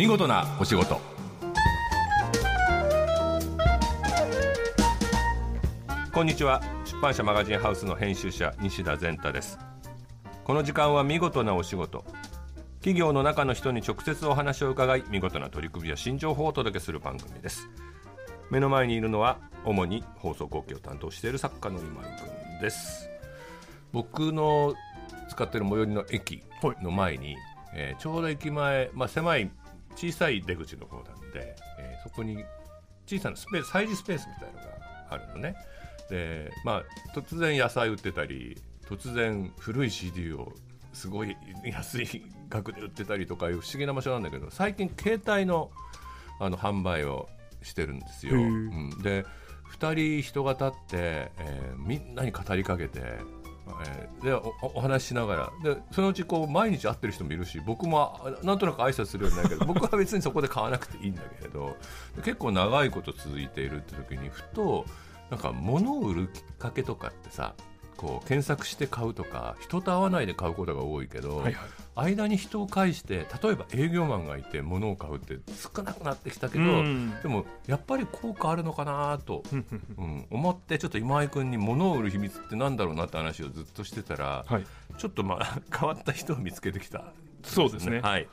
見事なお仕事。こんにちは。出版社マガジンハウスの編集者西田善太です。この時間は見事なお仕事。企業の中の人に直接お話を伺い見事な取り組みや新情報をお届けする番組です。目の前にいるのは主に放送後期を担当している作家の今井君です。僕の使っている最寄りの駅の前に、えーちょうど駅前、まあ、狭い小さい出口の方なんで、えーそこに小さなスペース催事スペースみたいのがあるのね。でまあ突然野菜売ってたり突然古い CD をすごい安い額で売ってたりとかいう不思議な場所なんだけど最近携帯のあの販売をしてるんですよ。うん、で2人人が立って、えーみんなに語りかけて、えーでおおお話ししながら。でそのうちこう毎日会ってる人もいるし僕もあなんとなく挨拶するようになるけど 僕は別にそこで買わなくていいんだけれど結構長いこと続いているって時にふとなんか物を売るきっかけとかってさこう検索して買うとか人と会わないで買うことが多いけど、はいはい。間に人を介して例えば営業マンがいて物を買うって少なくなってきたけど、うん。でもやっぱり効果あるのかなと、うん。思ってちょっと今井君に物を売る秘密ってなんだろうなって話をずっとしてたら、はい。ちょっとまあ変わった人を見つけてきたそうですね。はい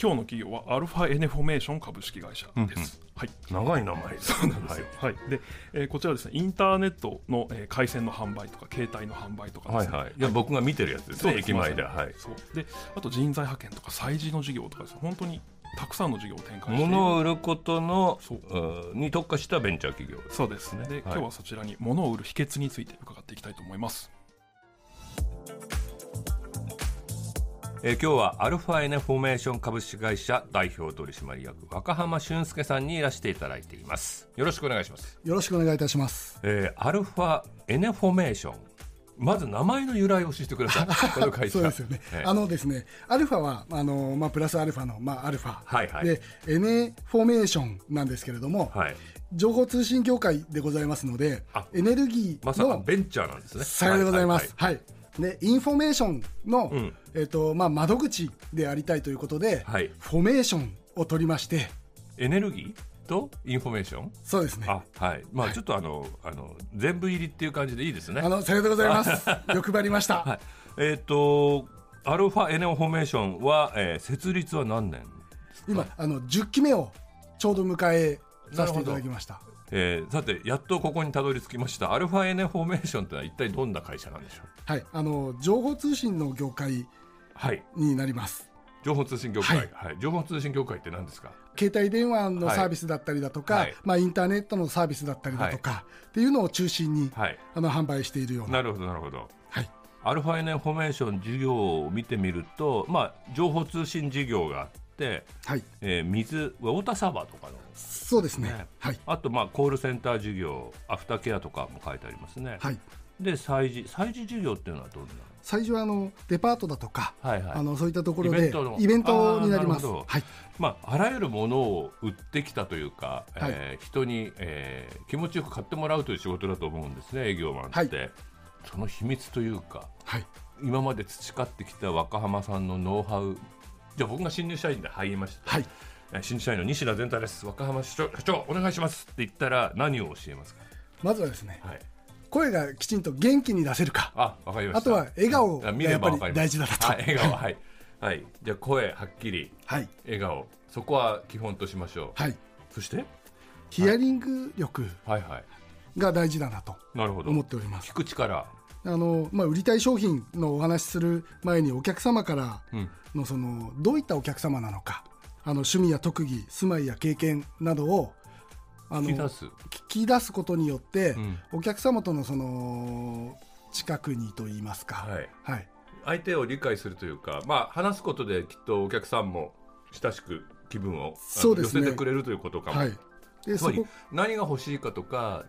今日の企業はアルファエネフォメーション株式会社です。はい。長い名前そうなんですよはい。で、えーこちらはですね、インターネットの、えー回線の販売とか携帯の販売とかですね。はいはいいや僕が見てるやつですねそうです駅前では、はい、そうで、あと人材派遣とか催事の事業とかですね、本当にたくさんの事業を展開している。物を売ることのそううんに特化したベンチャー企業そうですね。で、今日はそちらに物を売る秘訣について伺っていきたいと思います。えー今日はアルファエネフォメーション株式会社代表取締役若浜俊介さんにいらしていただいています。よろしくお願いします、よろしくお願いいたします。えーアルファエネフォメーション。まず名前の由来を教えてください。そうですよね。ええ。あのですね、アルファはあのまあプラスアルファのまあアルファ、はいはい。でエネフォメーションなんですけれども、はい。情報通信業界でございますのであ、エネルギーまさかのベンチャーなんですね。さようでございます。ははい。でインフォメーションの、ん。えっ、とまあ窓口でありたいということで、はい。フォメーションを取りまして、エネルギー？と？インフォメーションそうですね。あはい。まあちょっとあのあの全部入りっていう感じでいいですね。あのさようでございます。欲張りました。はい。えっ、とアルファエネフォメーションは、えー設立は何年今あの10期目をちょうど迎えさせていただきました。えーさてやっとここにたどり着きました。アルファエネフォメーションというのは一体どんな会社なんでしょう？はい。あの情報通信の業界はい。になります。情報通信業界、ははい。い情報通信業界って何ですか？携帯電話のはい。サービスだったりだとか、はい。まあ、インターネットのサービスだったりだとか、っていうのを中心に、はい。あの販売しているような。なるほどなるほど。はい、アルファエネフォメーション事業を見てみると、まあ、情報通信事業があって、はい、えー水ウォーターサーバーとかの。そうですね。ね。はい、あとまあコールセンター事業アフターケアとかも書いてありますね、はい、で催事催事事業っていうのはどんな最初はあのデパートだとか、はいはい。あのそういったところでイベントの。イベントになります。はい、まあ、あらゆるものを売ってきたというか、えー人に、えー気持ちよく買ってもらうという仕事だと思うんですね営業マンって、はい。その秘密というかはい、今まで培ってきた若浜さんのノウハウじゃあ僕が新入社員で入りました、はい、えー新入社員の西田善太です。若浜社長社長お願いしますって言ったら何を教えますか？まずはですねはい。声がきちんと元気に出せるか。あわかりました。あとは笑顔がやっぱり大事だなと。はい、笑顔はい、はい、じゃあ声はっきりはい、笑顔。そこは基本としましょう、はい、そして？ヒアリング力はい。はい。が大事だなとなるほど。思っております。聞く力あの、まあ、売りたい商品のお話しする前にお客様からうん。のそのどういったお客様なのかあの趣味や特技住まいや経験などをあの聞き出す。聞き出すことによって、うん。お客様とのその近くにと言いますか、はい。はい。相手を理解するというかまあ話すことできっとお客さんも親しく気分をそうですね寄せてくれるということかも、はいでつまりそこ何が欲しいかとか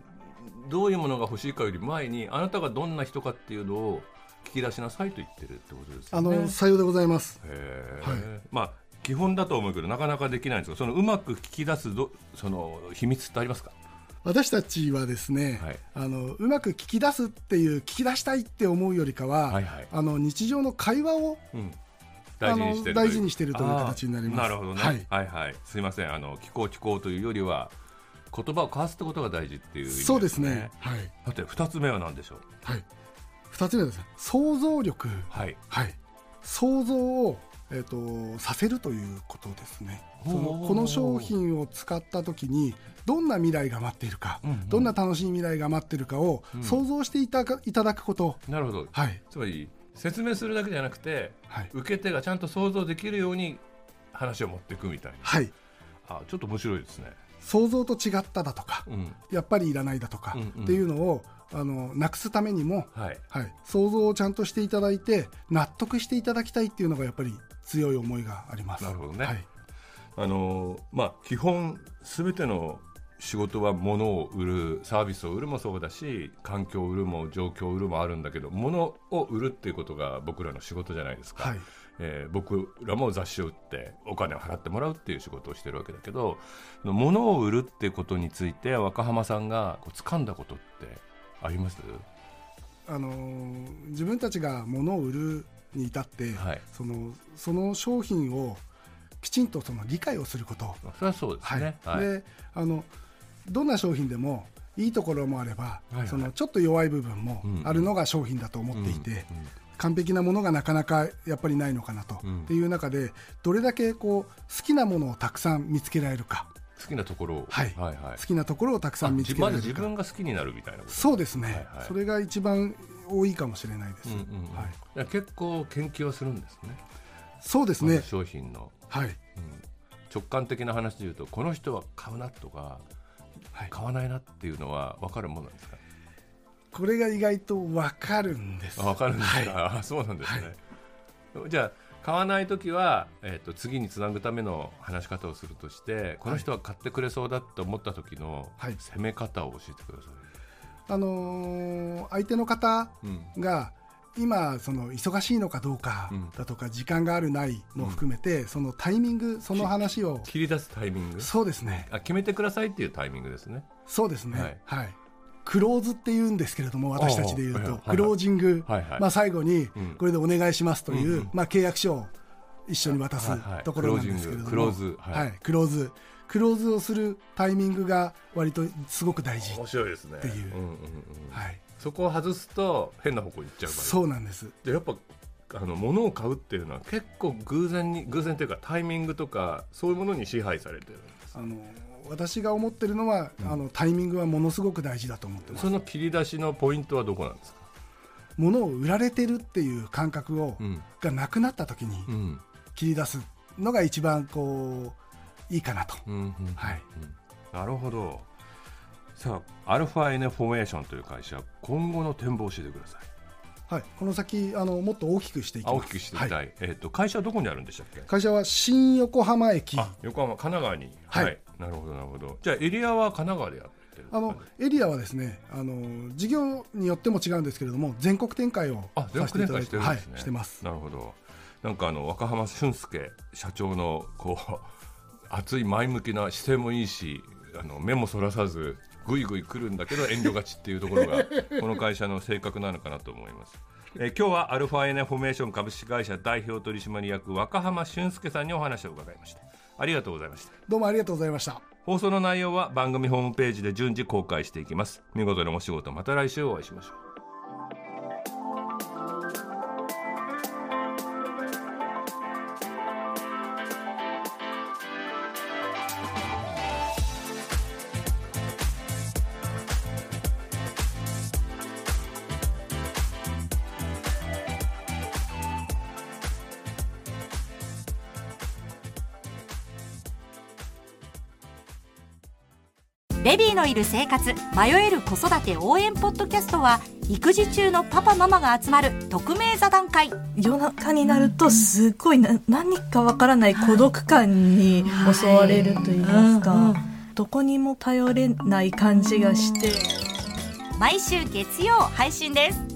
どういうものが欲しいかより前にあなたがどんな人かっていうのを聞き出しなさいと言ってるってことですあよね。の採用でございます。へはい。ーまあ基本だと思うけどなかなかできないんですがそのうまく聞き出すどその秘密ってありますか？私たちはですね、はい。あのうまく聞き出すっていう聞き出したいって思うよりかは、はいはい。あの日常の会話をうん。大事にしてるあの大事にしてるという形になります。なるほどね、ははいい、はい。すいません。あの聞こう聞こうというよりは言葉を交わすってことが大事っていう意味そうですね。はい、さて二つ目は何でしょう？はい、2つ目はですね想像力。はい。はい、想像を、えー、とさせるということですね。そのこの商品を使った時にどんな未来が待っているか、うんうん。どんな楽しい未来が待っているかを想像していただいただくこと、なるほど、はい。つまり説明するだけじゃなくてはい。受け手がちゃんと想像できるように話を持っていくみたいな。はい、あちょっと面白いですね想像と違っただとか、うん。やっぱりいらないだとか、うんうん。っていうのをあのなくすためにも、はい。はい、想像をちゃんとしていただいて納得していただきたいっていうのがやっぱり強い思いがあります。なるほどね。はい。あのーまあ基本すべての仕事は物を売るサービスを売るもそうだし環境を売るも状況を売るもあるんだけど物を売るっていうことが僕らの仕事じゃないですか、はいえー僕らも雑誌を売ってお金を払ってもらうっていう仕事をしてるわけだけど物を売るっていうことについて若浜さんがこう掴んだことってあります？あのー自分たちが物を売るに至って、はい。そのその商品をきちんとその理解をすること、それはそうですね、はい。であのどんな商品でもいいところもあれば、いはい。そのちょっと弱い部分もうんあるのが商品だと思っていて、うんうん完璧なものがなかなかやっぱりないのかなと、うん。っていう中でどれだけこう好きなものをたくさん見つけられるか、好きなところを、はい。はいはい。好きなところをたくさん見つけまられるか、ず自分が好きになるみたいなこと？そうですね、はいはい。それが一番多いかもしれないです。うんうんうん。はい。いや結構研究はするんですね。そうですね。まず、商品の、はい。うん。直感的な話で言うとこの人は買うなとかはい。買わないなっていうのは分かるものなんですか？これが意外と分かるんです。あ分かるんですか、はい。あそうなんですね、じゃあ買わない時は、えー、と次につなぐための話し方をするとしてこの人は買ってくれそうだって思った時のはい。攻め方を教えてください、あのー相手の方うん。が今その忙しいのかどうかうん。だとか時間があるないも含めて、そのタイミングその話を切り出すタイミング？そうですね。あ決めてくださいっていうタイミングですね。そうですね。ははいい、クローズって言うんですけれども私たちでいはい。とクロージング、まあ、最後にうんこれでお願いしますという、まあ、契約書を一緒に渡すところなんですけれども。クローズははいいクローズ。クローズをするタイミングが割とすごく大事、面白いですね。っていうそこを外すと変な方向に行っちゃうから。そうなんです。でやっぱあの物を買うっていうのは結構偶然に偶然というかタイミングとかそういうものに支配されてるんです。あの私が思ってるのは、あのタイミングはものすごく大事だと思ってます。その切り出しのポイントはどこなんですか？物を売られてるっていう感覚を、うん。がなくなった時にうん。切り出すのが一番こういいかなと、うんうんはいうん。なるほど。さあアルファ N フォーメーションという会社今後の展望を教えてくださいはい、この先あのもっと大きくしていきます。あ大きくしていきたい、はい。えっ、と会社はどこにあるんでしたっけ？会社は新横浜駅。あ横浜神奈川に。はい。なるほどなるほど。じゃあエリアは神奈川でやってる？あのエリアはですねあの事業によっても違うんですけれども全国展開をあ全させて国いただいて展開してるんですね、はいしてます。なるほど。なんかあの若浜俊介社長のこう熱い前向きな姿勢もいいしあの目もそらさずぐいぐい来るんだけど遠慮がちっていうところが この会社の性格なのかなと思います。えー今日はアルファエネフォメーション株式会社代表取締役若浜俊介さんにお話を伺いました。ありがとうございました。どうもありがとうございました。放送の内容は番組ホームページで順次公開していきます。見事なお仕事また来週お会いしましょうベビーのいる生活迷える子育て応援ポッドキャストは育児中のパパママが集まる匿名座談会。夜中になるとすごいな何かわからない孤独感に襲われると言いますか、どこにも頼れない感じがして。毎週月曜配信です